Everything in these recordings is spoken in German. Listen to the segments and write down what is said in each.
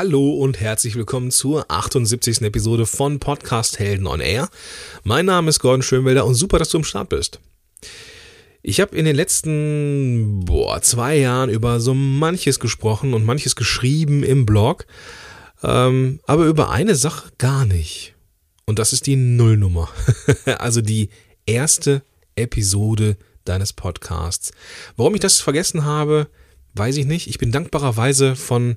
Hallo und herzlich willkommen zur 78. Episode von Podcast Helden on Air. Mein Name ist Gordon Schönwelder und super, dass du am Start bist. Ich habe in den letzten boah, zwei Jahren über so manches gesprochen und manches geschrieben im Blog, ähm, aber über eine Sache gar nicht. Und das ist die Nullnummer. also die erste Episode deines Podcasts. Warum ich das vergessen habe, weiß ich nicht. Ich bin dankbarerweise von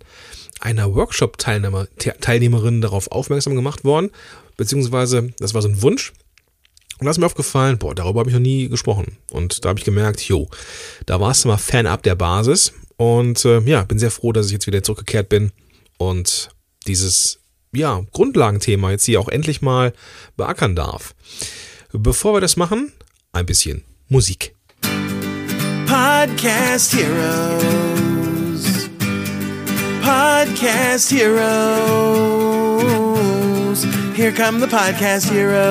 einer Workshop-Teilnehmerin darauf aufmerksam gemacht worden, beziehungsweise das war so ein Wunsch. Und da ist mir aufgefallen, boah, darüber habe ich noch nie gesprochen. Und da habe ich gemerkt, jo, da warst du mal fernab der Basis. Und äh, ja, bin sehr froh, dass ich jetzt wieder zurückgekehrt bin und dieses ja, Grundlagenthema jetzt hier auch endlich mal beackern darf. Bevor wir das machen, ein bisschen Musik. Podcast Heroes. Podcast Heroes. Here come the Podcast Heroes.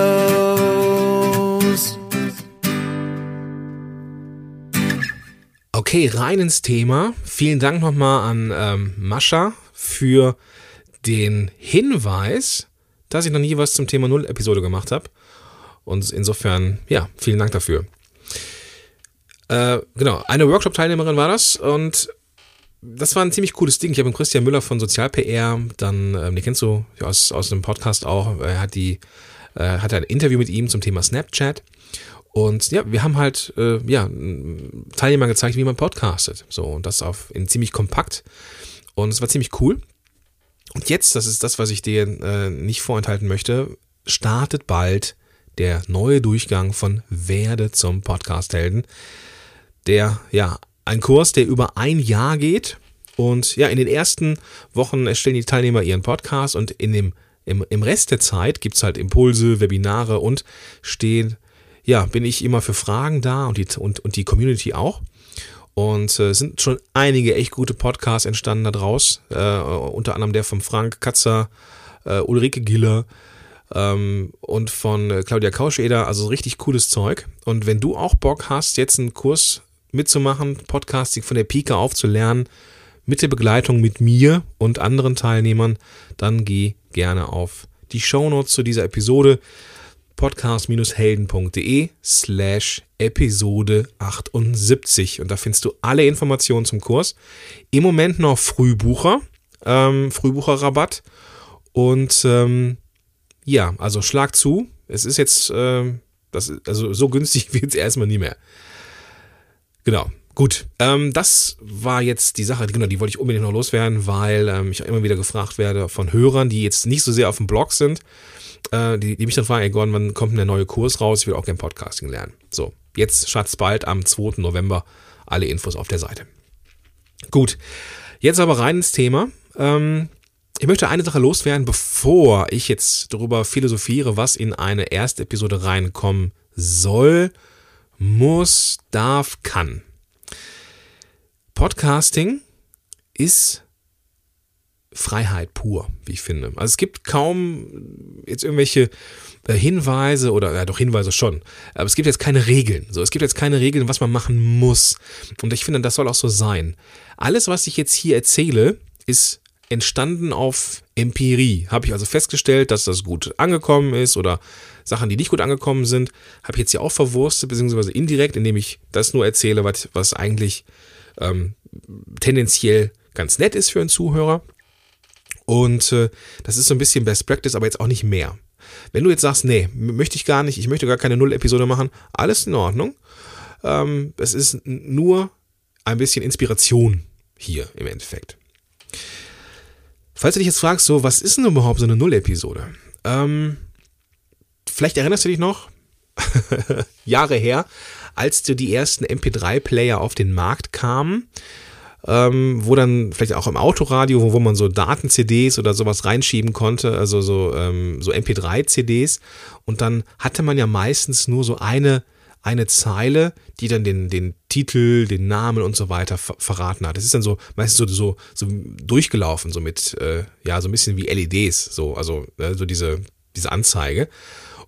Okay, rein ins Thema. Vielen Dank nochmal an ähm, Mascha für den Hinweis, dass ich noch nie was zum Thema Null-Episode gemacht habe. Und insofern, ja, vielen Dank dafür. Äh, genau, eine Workshop-Teilnehmerin war das und das war ein ziemlich cooles Ding. Ich habe mit Christian Müller von Sozial-PR, dann, ähm, den kennst du aus, aus dem Podcast auch, er hat die, äh, hatte ein Interview mit ihm zum Thema Snapchat. Und ja, wir haben halt äh, ja, Teilnehmer gezeigt, wie man podcastet. So, und das auf in ziemlich kompakt. Und es war ziemlich cool. Und jetzt, das ist das, was ich dir äh, nicht vorenthalten möchte, startet bald der neue Durchgang von Werde zum Podcast-Helden der, ja, ein Kurs, der über ein Jahr geht. Und ja, in den ersten Wochen erstellen die Teilnehmer ihren Podcast und in dem, im, im Rest der Zeit gibt es halt Impulse, Webinare und stehen, ja, bin ich immer für Fragen da und die, und, und die Community auch. Und äh, sind schon einige echt gute Podcasts entstanden da draus. Äh, unter anderem der von Frank Katzer, äh, Ulrike Giller ähm, und von äh, Claudia Kauscheder. Also richtig cooles Zeug. Und wenn du auch Bock hast, jetzt einen Kurs mitzumachen, Podcasting von der Pike auf zu lernen, mit der Begleitung mit mir und anderen Teilnehmern, dann geh gerne auf die Shownotes zu dieser Episode podcast-helden.de slash Episode 78 und da findest du alle Informationen zum Kurs. Im Moment noch Frühbucher, ähm, Frühbucherrabatt und ähm, ja, also schlag zu. Es ist jetzt, äh, das, also so günstig wird es erstmal nie mehr. Genau. Gut, ähm, das war jetzt die Sache, genau, die wollte ich unbedingt noch loswerden, weil ähm, ich immer wieder gefragt werde von Hörern, die jetzt nicht so sehr auf dem Blog sind, äh, die, die mich dann fragen, ey Gordon, wann kommt denn der neue Kurs raus? Ich will auch gerne Podcasting lernen. So, jetzt startet bald am 2. November alle Infos auf der Seite. Gut, jetzt aber rein ins Thema. Ähm, ich möchte eine Sache loswerden, bevor ich jetzt darüber philosophiere, was in eine erste Episode reinkommen soll muss, darf, kann. Podcasting ist Freiheit pur, wie ich finde. Also es gibt kaum jetzt irgendwelche äh, Hinweise oder ja doch Hinweise schon, aber es gibt jetzt keine Regeln. So, es gibt jetzt keine Regeln, was man machen muss. Und ich finde, das soll auch so sein. Alles, was ich jetzt hier erzähle, ist entstanden auf Empirie. Habe ich also festgestellt, dass das gut angekommen ist oder Sachen, die nicht gut angekommen sind, habe ich jetzt hier auch verwurstet, beziehungsweise indirekt, indem ich das nur erzähle, was, was eigentlich ähm, tendenziell ganz nett ist für einen Zuhörer. Und äh, das ist so ein bisschen Best Practice, aber jetzt auch nicht mehr. Wenn du jetzt sagst, nee, möchte ich gar nicht, ich möchte gar keine Null-Episode machen, alles in Ordnung. Ähm, es ist nur ein bisschen Inspiration hier im Endeffekt. Falls du dich jetzt fragst, so, was ist denn überhaupt so eine Null-Episode? Ähm, vielleicht erinnerst du dich noch, Jahre her, als du die ersten MP3-Player auf den Markt kamen, ähm, wo dann vielleicht auch im Autoradio, wo, wo man so Daten-CDs oder sowas reinschieben konnte, also so, ähm, so MP3-CDs. Und dann hatte man ja meistens nur so eine, eine Zeile, die dann den, den Titel, den Namen und so weiter ver verraten hat. Das ist dann so meistens so, so, so durchgelaufen, so mit, äh, ja, so ein bisschen wie LEDs, so, also äh, so diese, diese Anzeige.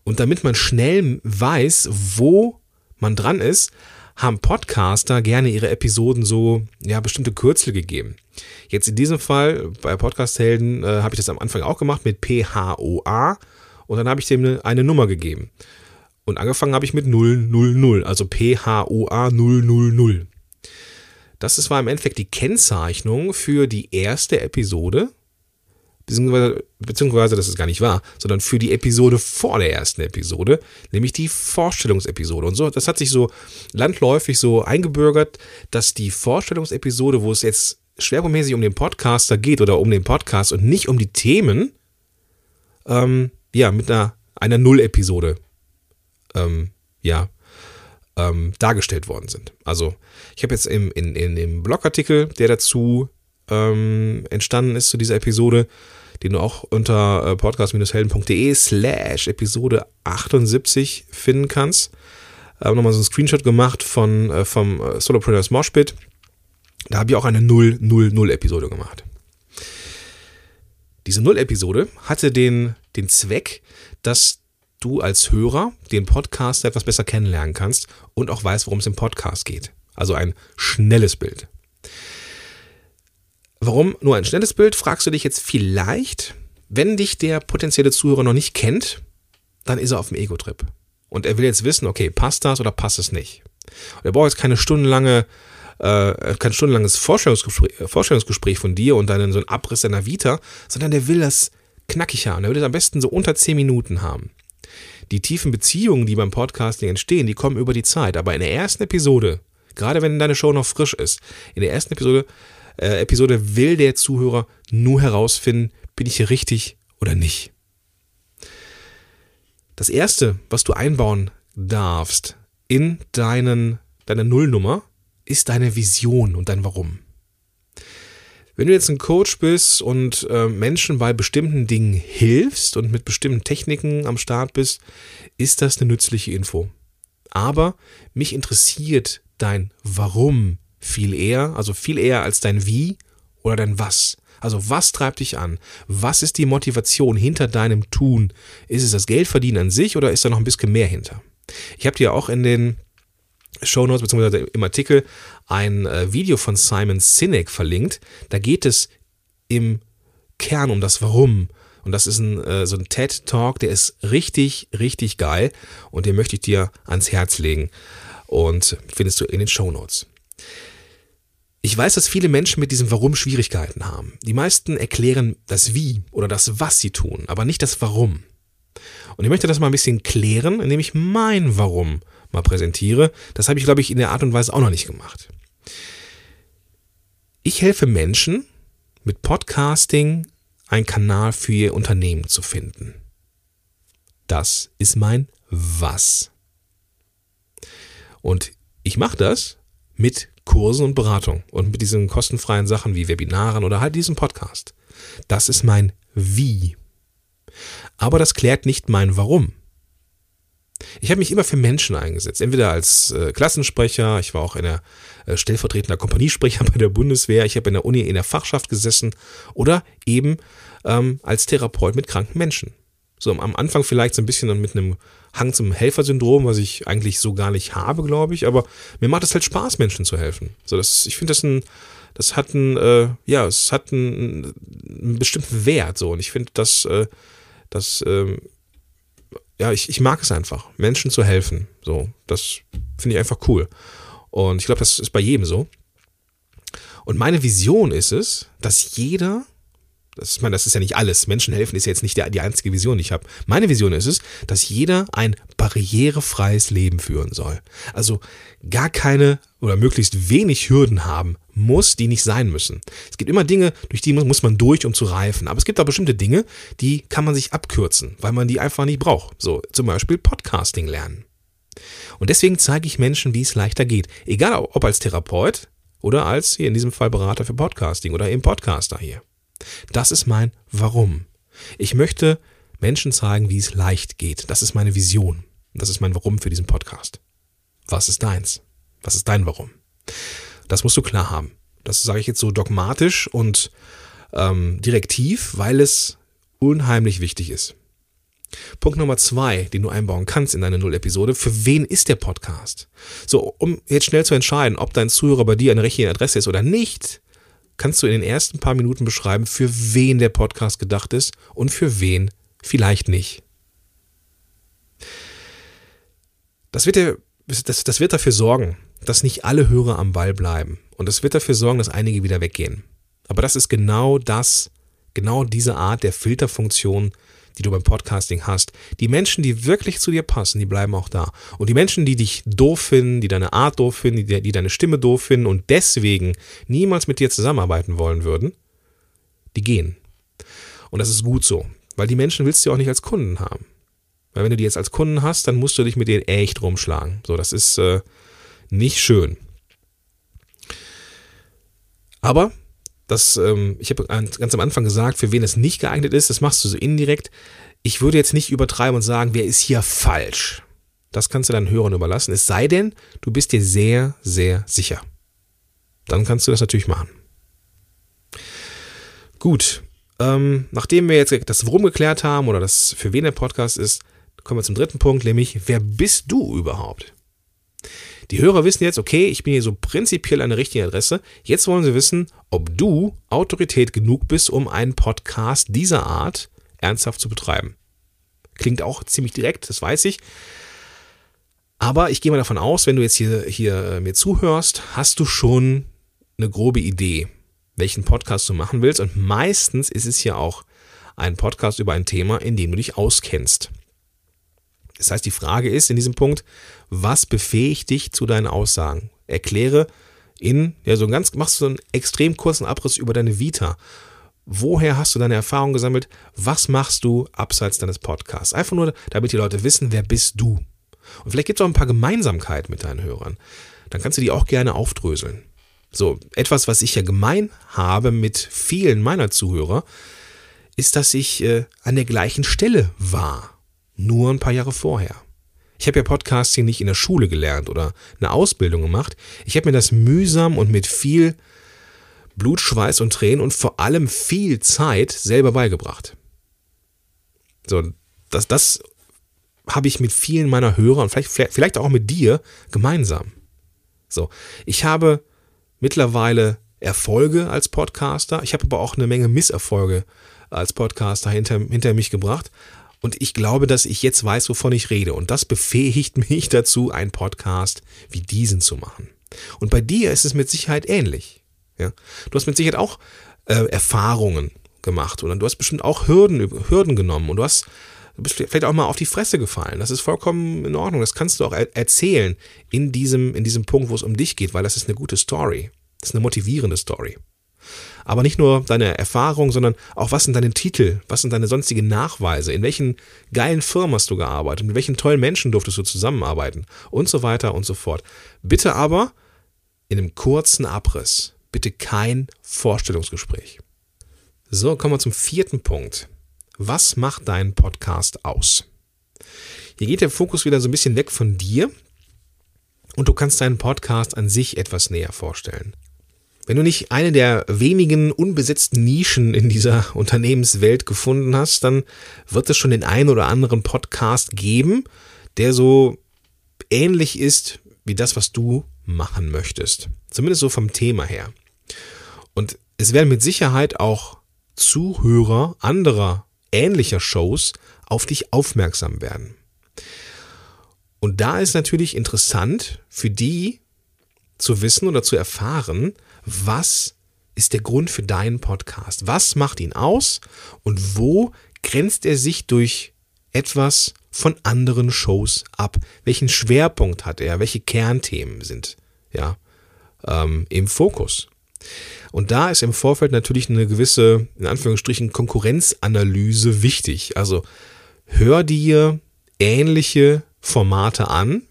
Und damit man schnell weiß, wo man dran ist, haben Podcaster gerne ihre Episoden so, ja, bestimmte Kürzel gegeben. Jetzt in diesem Fall bei Podcast-Helden äh, habe ich das am Anfang auch gemacht mit PHOA und dann habe ich dem eine, eine Nummer gegeben. Und angefangen habe ich mit 000, also PHOA 000. Das war im Endeffekt die Kennzeichnung für die erste Episode, beziehungsweise, beziehungsweise das ist gar nicht wahr, sondern für die Episode vor der ersten Episode, nämlich die Vorstellungsepisode. Und so, das hat sich so landläufig so eingebürgert, dass die Vorstellungsepisode, wo es jetzt schwerpunktmäßig um den Podcaster geht oder um den Podcast und nicht um die Themen, ähm, ja, mit einer, einer Null-Episode, ähm, ja, ähm, dargestellt worden sind. Also ich habe jetzt im, in, in dem Blogartikel, der dazu ähm, entstanden ist zu dieser Episode, den du auch unter äh, podcast-helden.de slash Episode 78 finden kannst, äh, nochmal so einen Screenshot gemacht von, äh, vom äh, Solopreneurs Moshpit. Da habe ich auch eine 000-Episode gemacht. Diese Null-Episode hatte den, den Zweck, dass du als Hörer den Podcast etwas besser kennenlernen kannst und auch weißt, worum es im Podcast geht. Also ein schnelles Bild. Warum nur ein schnelles Bild, fragst du dich jetzt vielleicht, wenn dich der potenzielle Zuhörer noch nicht kennt, dann ist er auf dem Ego-Trip. Und er will jetzt wissen, okay, passt das oder passt es nicht? Und er braucht jetzt keine stundenlange, äh, kein stundenlanges Vorstellungsgespräch, Vorstellungsgespräch von dir und dann so einen Abriss deiner Vita, sondern der will das knackig haben. Er will es am besten so unter 10 Minuten haben die tiefen Beziehungen, die beim Podcasting entstehen, die kommen über die Zeit. Aber in der ersten Episode, gerade wenn deine Show noch frisch ist, in der ersten Episode, äh, Episode will der Zuhörer nur herausfinden, bin ich hier richtig oder nicht. Das erste, was du einbauen darfst in deinen, deine Nullnummer, ist deine Vision und dein Warum. Wenn du jetzt ein Coach bist und äh, Menschen bei bestimmten Dingen hilfst und mit bestimmten Techniken am Start bist, ist das eine nützliche Info. Aber mich interessiert dein Warum viel eher, also viel eher als dein Wie oder dein Was. Also was treibt dich an? Was ist die Motivation hinter deinem Tun? Ist es das Geldverdienen an sich oder ist da noch ein bisschen mehr hinter? Ich habe dir auch in den Shownotes bzw. im Artikel ein äh, Video von Simon Sinek verlinkt. Da geht es im Kern um das Warum. Und das ist ein, äh, so ein TED-Talk, der ist richtig, richtig geil und den möchte ich dir ans Herz legen und findest du in den Shownotes. Ich weiß, dass viele Menschen mit diesem Warum Schwierigkeiten haben. Die meisten erklären das Wie oder das Was sie tun, aber nicht das Warum. Und ich möchte das mal ein bisschen klären, indem ich mein Warum mal präsentiere. Das habe ich, glaube ich, in der Art und Weise auch noch nicht gemacht. Ich helfe Menschen mit Podcasting einen Kanal für ihr Unternehmen zu finden. Das ist mein Was. Und ich mache das mit Kursen und Beratung und mit diesen kostenfreien Sachen wie Webinaren oder halt diesem Podcast. Das ist mein Wie. Aber das klärt nicht mein Warum. Ich habe mich immer für Menschen eingesetzt, entweder als äh, Klassensprecher, ich war auch in der äh, stellvertretender Kompaniesprecher bei der Bundeswehr, ich habe in der Uni in der Fachschaft gesessen oder eben ähm, als Therapeut mit kranken Menschen. So am Anfang vielleicht so ein bisschen mit einem Hang zum Helfersyndrom, was ich eigentlich so gar nicht habe, glaube ich, aber mir macht es halt Spaß, Menschen zu helfen. So, das, ich finde das ein, das hat einen, äh, ja, es hat einen, einen bestimmten Wert so und ich finde, dass, äh, das ähm, ja, ich, ich mag es einfach, Menschen zu helfen. So, das finde ich einfach cool. Und ich glaube, das ist bei jedem so. Und meine Vision ist es, dass jeder das, ich meine, das ist ja nicht alles. Menschen helfen ist jetzt nicht die, die einzige Vision, die ich habe. Meine Vision ist es, dass jeder ein barrierefreies Leben führen soll. Also gar keine oder möglichst wenig Hürden haben muss, die nicht sein müssen. Es gibt immer Dinge, durch die muss man durch, um zu reifen. Aber es gibt auch bestimmte Dinge, die kann man sich abkürzen, weil man die einfach nicht braucht. So zum Beispiel Podcasting lernen. Und deswegen zeige ich Menschen, wie es leichter geht. Egal ob als Therapeut oder als hier in diesem Fall Berater für Podcasting oder eben Podcaster hier. Das ist mein Warum. Ich möchte Menschen zeigen, wie es leicht geht. Das ist meine Vision. Das ist mein Warum für diesen Podcast. Was ist deins? Was ist dein Warum? Das musst du klar haben. Das sage ich jetzt so dogmatisch und ähm, direktiv, weil es unheimlich wichtig ist. Punkt Nummer zwei, den du einbauen kannst in deine Null-Episode, für wen ist der Podcast? So, um jetzt schnell zu entscheiden, ob dein Zuhörer bei dir eine richtige Adresse ist oder nicht, kannst du in den ersten paar Minuten beschreiben, für wen der Podcast gedacht ist und für wen vielleicht nicht. Das wird, der, das, das wird dafür sorgen, dass nicht alle Hörer am Ball bleiben. Und das wird dafür sorgen, dass einige wieder weggehen. Aber das ist genau das, genau diese Art der Filterfunktion, die du beim Podcasting hast. Die Menschen, die wirklich zu dir passen, die bleiben auch da. Und die Menschen, die dich doof finden, die deine Art doof finden, die, die deine Stimme doof finden und deswegen niemals mit dir zusammenarbeiten wollen würden, die gehen. Und das ist gut so, weil die Menschen willst du auch nicht als Kunden haben. Weil wenn du die jetzt als Kunden hast, dann musst du dich mit denen echt rumschlagen. So, das ist äh, nicht schön. Aber das, ähm, ich habe ganz am Anfang gesagt, für wen es nicht geeignet ist, das machst du so indirekt. Ich würde jetzt nicht übertreiben und sagen, wer ist hier falsch. Das kannst du deinen Hörern überlassen. Es sei denn, du bist dir sehr, sehr sicher. Dann kannst du das natürlich machen. Gut, ähm, nachdem wir jetzt das Worum geklärt haben oder das für wen der Podcast ist, kommen wir zum dritten Punkt, nämlich wer bist du überhaupt? Die Hörer wissen jetzt, okay, ich bin hier so prinzipiell eine richtige Adresse. Jetzt wollen sie wissen, ob du Autorität genug bist, um einen Podcast dieser Art ernsthaft zu betreiben. Klingt auch ziemlich direkt, das weiß ich. Aber ich gehe mal davon aus, wenn du jetzt hier, hier äh, mir zuhörst, hast du schon eine grobe Idee, welchen Podcast du machen willst. Und meistens ist es ja auch ein Podcast über ein Thema, in dem du dich auskennst. Das heißt, die Frage ist in diesem Punkt, was befähigt dich zu deinen Aussagen? Erkläre in, ja, so ganz, machst du so einen extrem kurzen Abriss über deine Vita. Woher hast du deine Erfahrungen gesammelt? Was machst du abseits deines Podcasts? Einfach nur, damit die Leute wissen, wer bist du? Und vielleicht gibt es auch ein paar Gemeinsamkeiten mit deinen Hörern. Dann kannst du die auch gerne aufdröseln. So, etwas, was ich ja gemein habe mit vielen meiner Zuhörer, ist, dass ich äh, an der gleichen Stelle war nur ein paar Jahre vorher. Ich habe ja Podcasting nicht in der Schule gelernt oder eine Ausbildung gemacht. Ich habe mir das mühsam und mit viel Blut, Schweiß und Tränen und vor allem viel Zeit selber beigebracht. So, das, das habe ich mit vielen meiner Hörer und vielleicht, vielleicht auch mit dir gemeinsam. So, ich habe mittlerweile Erfolge als Podcaster. Ich habe aber auch eine Menge Misserfolge als Podcaster hinter, hinter mich gebracht. Und ich glaube, dass ich jetzt weiß, wovon ich rede. Und das befähigt mich dazu, einen Podcast wie diesen zu machen. Und bei dir ist es mit Sicherheit ähnlich. Ja? Du hast mit Sicherheit auch äh, Erfahrungen gemacht und du hast bestimmt auch Hürden, Hürden genommen und du hast du bist vielleicht auch mal auf die Fresse gefallen. Das ist vollkommen in Ordnung. Das kannst du auch er erzählen in diesem, in diesem Punkt, wo es um dich geht, weil das ist eine gute Story. Das ist eine motivierende Story. Aber nicht nur deine Erfahrung, sondern auch was sind deine Titel, was sind deine sonstigen Nachweise, in welchen geilen Firmen hast du gearbeitet, mit welchen tollen Menschen durftest du zusammenarbeiten und so weiter und so fort. Bitte aber in einem kurzen Abriss. Bitte kein Vorstellungsgespräch. So, kommen wir zum vierten Punkt. Was macht deinen Podcast aus? Hier geht der Fokus wieder so ein bisschen weg von dir und du kannst deinen Podcast an sich etwas näher vorstellen. Wenn du nicht eine der wenigen unbesetzten Nischen in dieser Unternehmenswelt gefunden hast, dann wird es schon den einen oder anderen Podcast geben, der so ähnlich ist wie das, was du machen möchtest. Zumindest so vom Thema her. Und es werden mit Sicherheit auch Zuhörer anderer ähnlicher Shows auf dich aufmerksam werden. Und da ist natürlich interessant für die zu wissen oder zu erfahren, was ist der Grund für deinen Podcast? Was macht ihn aus und wo grenzt er sich durch etwas von anderen Shows ab? Welchen Schwerpunkt hat er? Welche Kernthemen sind ja ähm, im Fokus? Und da ist im Vorfeld natürlich eine gewisse, in Anführungsstrichen, Konkurrenzanalyse wichtig. Also hör dir ähnliche Formate an,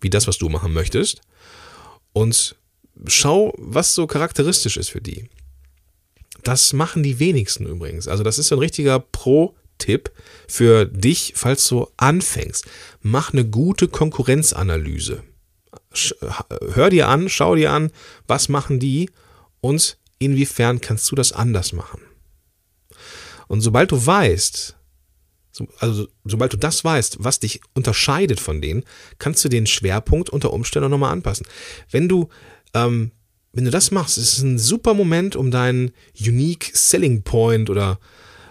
wie das, was du machen möchtest, und schau, was so charakteristisch ist für die. Das machen die wenigsten übrigens. Also das ist ein richtiger Pro-Tipp für dich, falls du anfängst. Mach eine gute Konkurrenzanalyse. Hör dir an, schau dir an, was machen die und inwiefern kannst du das anders machen. Und sobald du weißt, also sobald du das weißt, was dich unterscheidet von denen, kannst du den Schwerpunkt unter Umständen nochmal anpassen. Wenn du, ähm, wenn du das machst, ist es ein super Moment, um deinen Unique Selling Point oder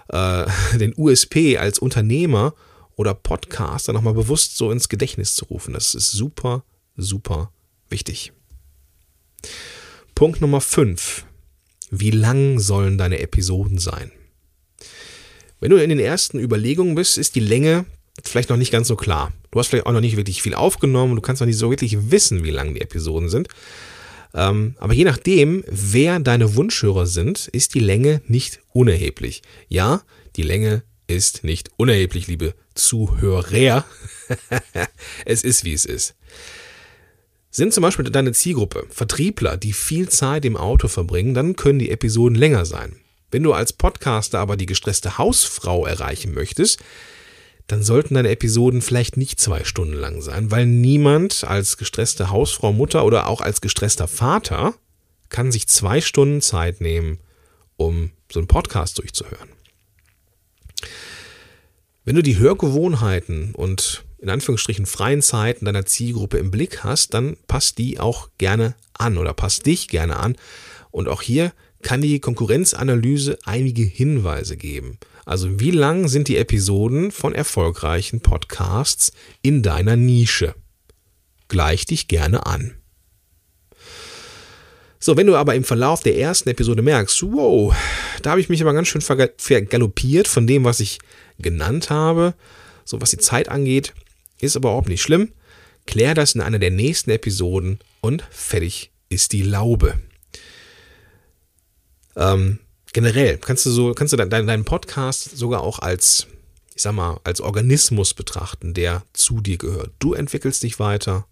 äh, den USP als Unternehmer oder Podcaster nochmal bewusst so ins Gedächtnis zu rufen. Das ist super, super wichtig. Punkt Nummer 5. Wie lang sollen deine Episoden sein? Wenn du in den ersten Überlegungen bist, ist die Länge vielleicht noch nicht ganz so klar. Du hast vielleicht auch noch nicht wirklich viel aufgenommen, du kannst noch nicht so wirklich wissen, wie lang die Episoden sind. Ähm, aber je nachdem, wer deine Wunschhörer sind, ist die Länge nicht unerheblich. Ja, die Länge ist nicht unerheblich, liebe Zuhörer. es ist, wie es ist. Sind zum Beispiel deine Zielgruppe Vertriebler, die viel Zeit im Auto verbringen, dann können die Episoden länger sein. Wenn du als Podcaster aber die gestresste Hausfrau erreichen möchtest, dann sollten deine Episoden vielleicht nicht zwei Stunden lang sein, weil niemand als gestresste Hausfrau, Mutter oder auch als gestresster Vater kann sich zwei Stunden Zeit nehmen, um so einen Podcast durchzuhören. Wenn du die Hörgewohnheiten und in Anführungsstrichen freien Zeiten deiner Zielgruppe im Blick hast, dann passt die auch gerne an oder passt dich gerne an. Und auch hier kann die Konkurrenzanalyse einige Hinweise geben. Also wie lang sind die Episoden von erfolgreichen Podcasts in deiner Nische? Gleich dich gerne an. So, wenn du aber im Verlauf der ersten Episode merkst, wow, da habe ich mich aber ganz schön vergaloppiert von dem, was ich genannt habe, so was die Zeit angeht, ist aber überhaupt nicht schlimm. Klär das in einer der nächsten Episoden und fertig ist die Laube. Ähm, generell kannst du so, kannst du deinen, deinen Podcast sogar auch als, ich sag mal, als Organismus betrachten, der zu dir gehört. Du entwickelst dich weiter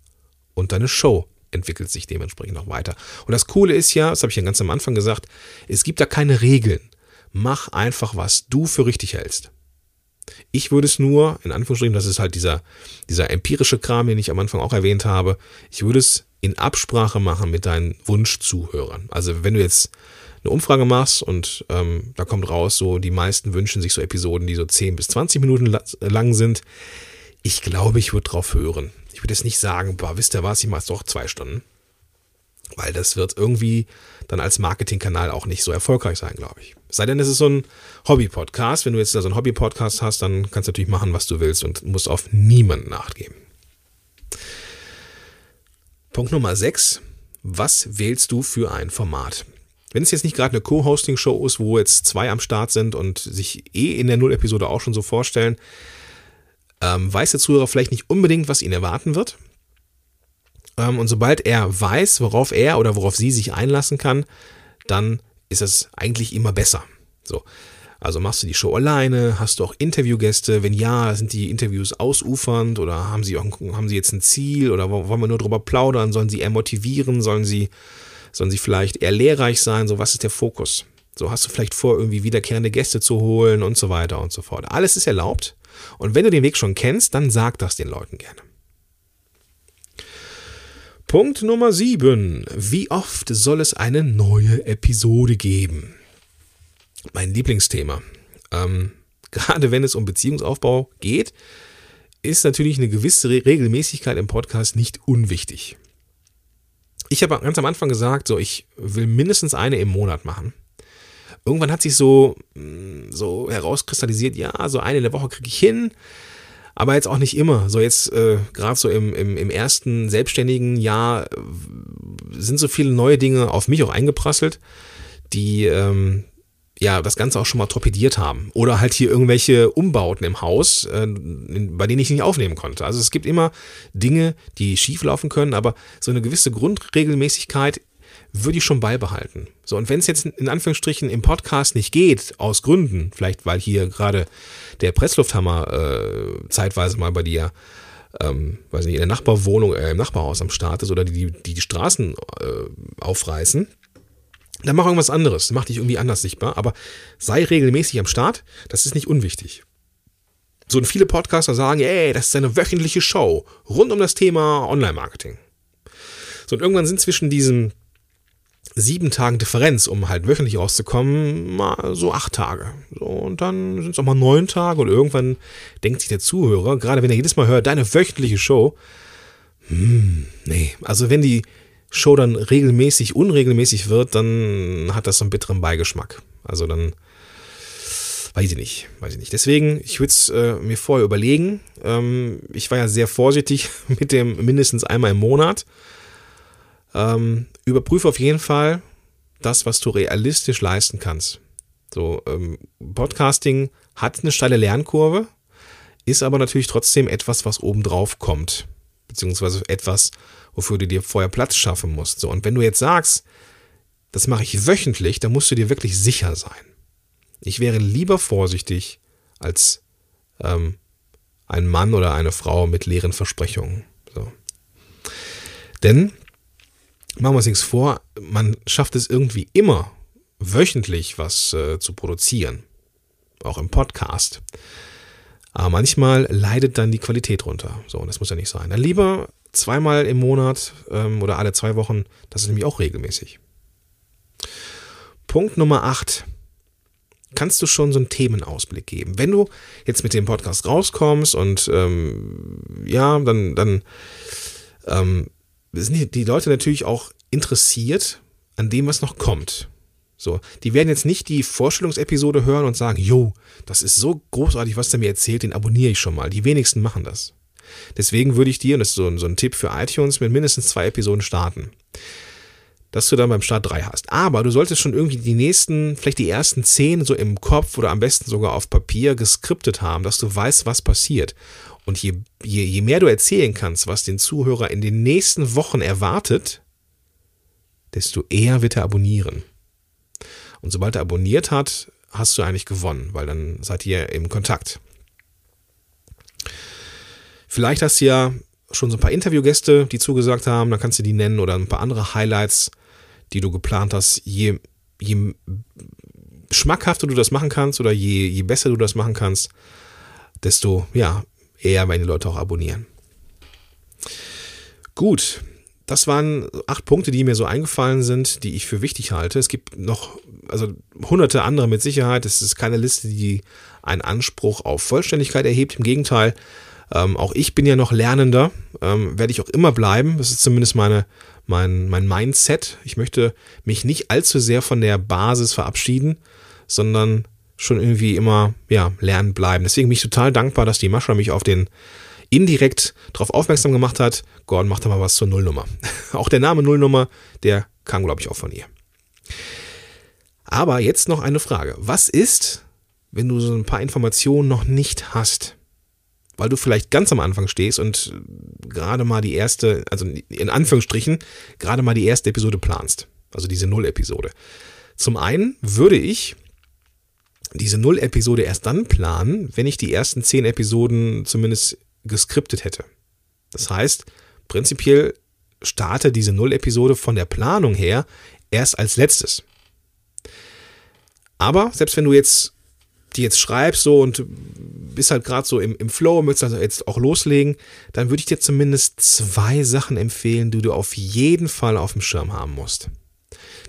und deine Show entwickelt sich dementsprechend auch weiter. Und das Coole ist ja, das habe ich ja ganz am Anfang gesagt, es gibt da keine Regeln. Mach einfach, was du für richtig hältst. Ich würde es nur, in Anführungsstrichen, das ist halt dieser, dieser empirische Kram, den ich am Anfang auch erwähnt habe, ich würde es in Absprache machen mit deinen Wunschzuhörern. Also wenn du jetzt eine Umfrage machst und ähm, da kommt raus, so die meisten wünschen sich so Episoden, die so 10 bis 20 Minuten lang sind. Ich glaube, ich würde drauf hören. Ich würde jetzt nicht sagen, boah, wisst ihr was, ich mache es doch zwei Stunden. Weil das wird irgendwie dann als Marketingkanal auch nicht so erfolgreich sein, glaube ich. Sei denn, es ist so ein Hobby-Podcast. Wenn du jetzt da so einen Hobby-Podcast hast, dann kannst du natürlich machen, was du willst und musst auf niemanden nachgeben. Punkt Nummer 6. Was wählst du für ein Format? Wenn es jetzt nicht gerade eine Co-Hosting-Show ist, wo jetzt zwei am Start sind und sich eh in der Null-Episode auch schon so vorstellen, ähm, weiß der Zuhörer vielleicht nicht unbedingt, was ihn erwarten wird. Ähm, und sobald er weiß, worauf er oder worauf sie sich einlassen kann, dann ist es eigentlich immer besser. So. Also machst du die Show alleine? Hast du auch Interviewgäste? Wenn ja, sind die Interviews ausufernd oder haben sie, auch, haben sie jetzt ein Ziel oder wollen wir nur drüber plaudern? Sollen sie eher motivieren? Sollen sie Sollen sie vielleicht eher lehrreich sein? So, was ist der Fokus? So hast du vielleicht vor, irgendwie wiederkehrende Gäste zu holen und so weiter und so fort. Alles ist erlaubt. Und wenn du den Weg schon kennst, dann sag das den Leuten gerne. Punkt Nummer 7. Wie oft soll es eine neue Episode geben? Mein Lieblingsthema. Ähm, gerade wenn es um Beziehungsaufbau geht, ist natürlich eine gewisse Regelmäßigkeit im Podcast nicht unwichtig ich habe ganz am Anfang gesagt, so ich will mindestens eine im Monat machen. Irgendwann hat sich so, mm, so herauskristallisiert, ja, so eine in der Woche kriege ich hin, aber jetzt auch nicht immer. So jetzt äh, gerade so im, im, im ersten selbstständigen Jahr äh, sind so viele neue Dinge auf mich auch eingeprasselt, die ähm, ja das Ganze auch schon mal torpediert haben. Oder halt hier irgendwelche Umbauten im Haus, äh, bei denen ich nicht aufnehmen konnte. Also es gibt immer Dinge, die schief laufen können, aber so eine gewisse Grundregelmäßigkeit würde ich schon beibehalten. So, und wenn es jetzt in Anführungsstrichen im Podcast nicht geht, aus Gründen, vielleicht weil hier gerade der Presslufthammer äh, zeitweise mal bei dir, ähm, weiß nicht, in der Nachbarwohnung, äh, im Nachbarhaus am Start ist oder die die, die Straßen äh, aufreißen, dann mach irgendwas anderes, mach dich irgendwie anders sichtbar, aber sei regelmäßig am Start, das ist nicht unwichtig. So und viele Podcaster sagen, ey, das ist eine wöchentliche Show rund um das Thema Online-Marketing. So und irgendwann sind zwischen diesem sieben Tagen Differenz, um halt wöchentlich rauszukommen, mal so acht Tage. So, und dann sind es auch mal neun Tage und irgendwann denkt sich der Zuhörer, gerade wenn er jedes Mal hört, deine wöchentliche Show, hm, nee, also wenn die Show dann regelmäßig, unregelmäßig wird, dann hat das so einen bitteren Beigeschmack. Also dann weiß ich nicht, weiß ich nicht. Deswegen, ich würde es äh, mir vorher überlegen. Ähm, ich war ja sehr vorsichtig mit dem mindestens einmal im Monat. Ähm, überprüfe auf jeden Fall das, was du realistisch leisten kannst. So, ähm, Podcasting hat eine steile Lernkurve, ist aber natürlich trotzdem etwas, was obendrauf kommt. Beziehungsweise etwas, wofür du dir vorher Platz schaffen musst. So, und wenn du jetzt sagst, das mache ich wöchentlich, dann musst du dir wirklich sicher sein. Ich wäre lieber vorsichtig als ähm, ein Mann oder eine Frau mit leeren Versprechungen. So. Denn machen wir uns nichts vor, man schafft es irgendwie immer, wöchentlich was äh, zu produzieren. Auch im Podcast. Aber manchmal leidet dann die Qualität runter. So, und das muss ja nicht sein. Dann lieber zweimal im Monat ähm, oder alle zwei Wochen, das ist nämlich auch regelmäßig. Punkt Nummer 8. Kannst du schon so einen Themenausblick geben? Wenn du jetzt mit dem Podcast rauskommst und ähm, ja, dann, dann ähm, sind die Leute natürlich auch interessiert an dem, was noch kommt. So, die werden jetzt nicht die Vorstellungsepisode hören und sagen, jo, das ist so großartig, was der mir erzählt, den abonniere ich schon mal. Die wenigsten machen das. Deswegen würde ich dir, und das ist so ein, so ein Tipp für iTunes, mit mindestens zwei Episoden starten. Dass du dann beim Start drei hast. Aber du solltest schon irgendwie die nächsten, vielleicht die ersten zehn so im Kopf oder am besten sogar auf Papier geskriptet haben, dass du weißt, was passiert. Und je, je, je mehr du erzählen kannst, was den Zuhörer in den nächsten Wochen erwartet, desto eher wird er abonnieren. Und sobald er abonniert hat, hast du eigentlich gewonnen, weil dann seid ihr im Kontakt. Vielleicht hast du ja schon so ein paar Interviewgäste, die zugesagt haben, dann kannst du die nennen oder ein paar andere Highlights, die du geplant hast. Je, je schmackhafter du das machen kannst oder je, je besser du das machen kannst, desto ja, eher werden die Leute auch abonnieren. Gut, das waren acht Punkte, die mir so eingefallen sind, die ich für wichtig halte. Es gibt noch, also hunderte andere mit Sicherheit. Es ist keine Liste, die einen Anspruch auf Vollständigkeit erhebt. Im Gegenteil, ähm, auch ich bin ja noch Lernender, ähm, werde ich auch immer bleiben. Das ist zumindest meine, mein, mein Mindset. Ich möchte mich nicht allzu sehr von der Basis verabschieden, sondern schon irgendwie immer ja, lernen bleiben. Deswegen bin ich total dankbar, dass die Mascha mich auf den indirekt darauf aufmerksam gemacht hat, Gordon, mach da mal was zur Nullnummer. auch der Name Nullnummer, der kam, glaube ich, auch von ihr. Aber jetzt noch eine Frage. Was ist, wenn du so ein paar Informationen noch nicht hast? Weil du vielleicht ganz am Anfang stehst und gerade mal die erste, also in Anführungsstrichen, gerade mal die erste Episode planst. Also diese Null-Episode. Zum einen würde ich diese Null-Episode erst dann planen, wenn ich die ersten zehn Episoden zumindest geskriptet hätte. Das heißt, prinzipiell starte diese Null-Episode von der Planung her erst als letztes. Aber selbst wenn du jetzt die jetzt schreibst so und bist halt gerade so im, im Flow, möchtest also jetzt auch loslegen, dann würde ich dir zumindest zwei Sachen empfehlen, die du auf jeden Fall auf dem Schirm haben musst.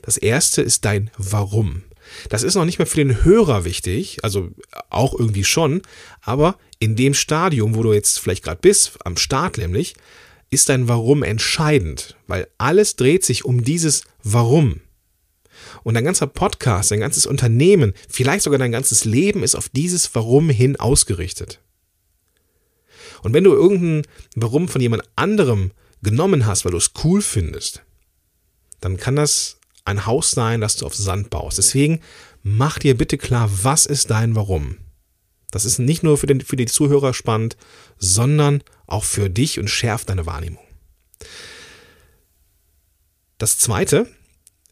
Das erste ist dein Warum. Das ist noch nicht mehr für den Hörer wichtig, also auch irgendwie schon, aber in dem Stadium, wo du jetzt vielleicht gerade bist, am Start nämlich, ist dein Warum entscheidend, weil alles dreht sich um dieses Warum. Und dein ganzer Podcast, dein ganzes Unternehmen, vielleicht sogar dein ganzes Leben ist auf dieses Warum hin ausgerichtet. Und wenn du irgendein Warum von jemand anderem genommen hast, weil du es cool findest, dann kann das ein Haus sein, das du auf Sand baust. Deswegen mach dir bitte klar, was ist dein Warum. Das ist nicht nur für, den, für die Zuhörer spannend, sondern auch für dich und schärft deine Wahrnehmung. Das zweite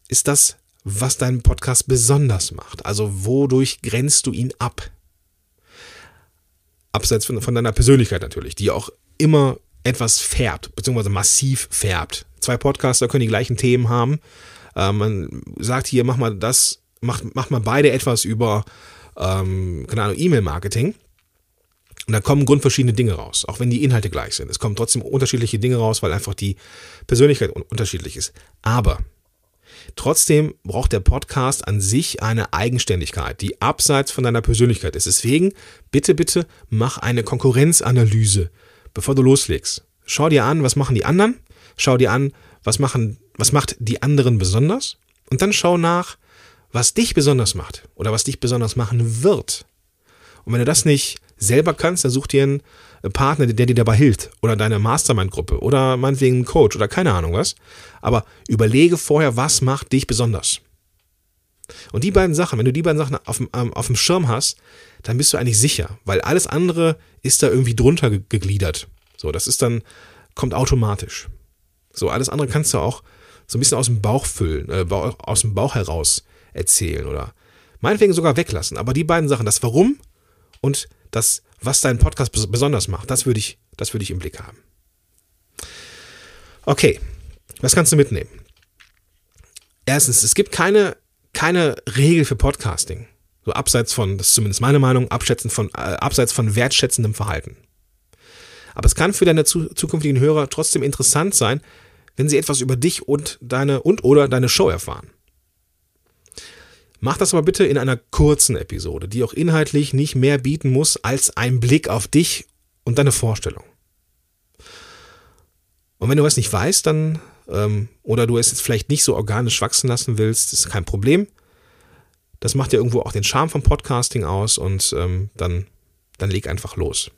ist das, was deinen Podcast besonders macht. Also wodurch grenzt du ihn ab? Abseits von, von deiner Persönlichkeit natürlich, die auch immer etwas färbt, beziehungsweise massiv färbt. Zwei Podcaster können die gleichen Themen haben. Äh, man sagt hier, mach mal das, mach, mach mal beide etwas über ähm, keine Ahnung, E-Mail-Marketing. Und da kommen grundverschiedene Dinge raus, auch wenn die Inhalte gleich sind. Es kommen trotzdem unterschiedliche Dinge raus, weil einfach die Persönlichkeit un unterschiedlich ist. Aber Trotzdem braucht der Podcast an sich eine Eigenständigkeit, die abseits von deiner Persönlichkeit ist. Deswegen bitte, bitte mach eine Konkurrenzanalyse, bevor du loslegst. Schau dir an, was machen die anderen, schau dir an, was machen, was macht die anderen besonders und dann schau nach, was dich besonders macht oder was dich besonders machen wird. Und wenn du das nicht selber kannst, dann such dir einen Partner, der dir dabei hilft oder deine Mastermind-Gruppe oder meinetwegen einen Coach oder keine Ahnung was. Aber überlege vorher, was macht dich besonders. Und die beiden Sachen, wenn du die beiden Sachen auf dem, ähm, auf dem Schirm hast, dann bist du eigentlich sicher, weil alles andere ist da irgendwie drunter gegliedert. So, das ist dann, kommt automatisch. So, alles andere kannst du auch so ein bisschen aus dem Bauch füllen, äh, aus dem Bauch heraus erzählen oder meinetwegen sogar weglassen. Aber die beiden Sachen, das Warum und das, was deinen Podcast besonders macht, das würde ich, das würde ich im Blick haben. Okay, was kannst du mitnehmen? Erstens, es gibt keine, keine Regel für Podcasting. So abseits von, das ist zumindest meine Meinung, von, äh, abseits von wertschätzendem Verhalten. Aber es kann für deine zu, zukünftigen Hörer trotzdem interessant sein, wenn sie etwas über dich und deine und oder deine Show erfahren. Mach das aber bitte in einer kurzen Episode, die auch inhaltlich nicht mehr bieten muss als ein Blick auf dich und deine Vorstellung. Und wenn du was nicht weißt, dann ähm, oder du es jetzt vielleicht nicht so organisch wachsen lassen willst, ist kein Problem. Das macht ja irgendwo auch den Charme vom Podcasting aus und ähm, dann, dann leg einfach los.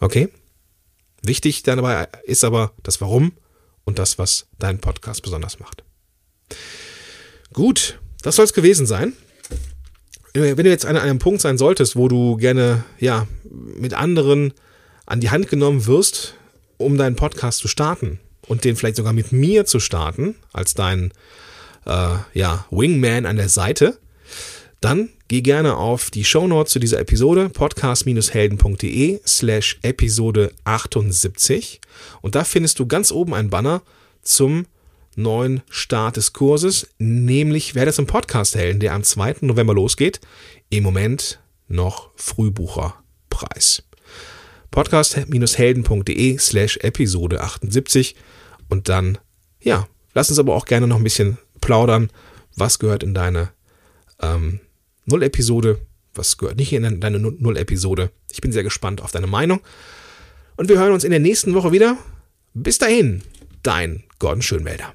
Okay? Wichtig dabei ist aber das Warum und das, was deinen Podcast besonders macht. Gut, das soll es gewesen sein. Wenn du jetzt an einem Punkt sein solltest, wo du gerne ja, mit anderen an die Hand genommen wirst, um deinen Podcast zu starten und den vielleicht sogar mit mir zu starten, als dein äh, ja, Wingman an der Seite, dann geh gerne auf die Shownotes zu dieser Episode, podcast-helden.de slash Episode 78 und da findest du ganz oben ein Banner zum neuen Start des Kurses, nämlich wer das im Podcast Helden, der am 2. November losgeht. Im Moment noch Frühbucherpreis. Podcast-helden.de slash Episode 78 und dann, ja, lass uns aber auch gerne noch ein bisschen plaudern. Was gehört in deine ähm, Null-Episode? Was gehört nicht in deine Null-Episode? Ich bin sehr gespannt auf deine Meinung. Und wir hören uns in der nächsten Woche wieder. Bis dahin, dein Gordon Schönmelder.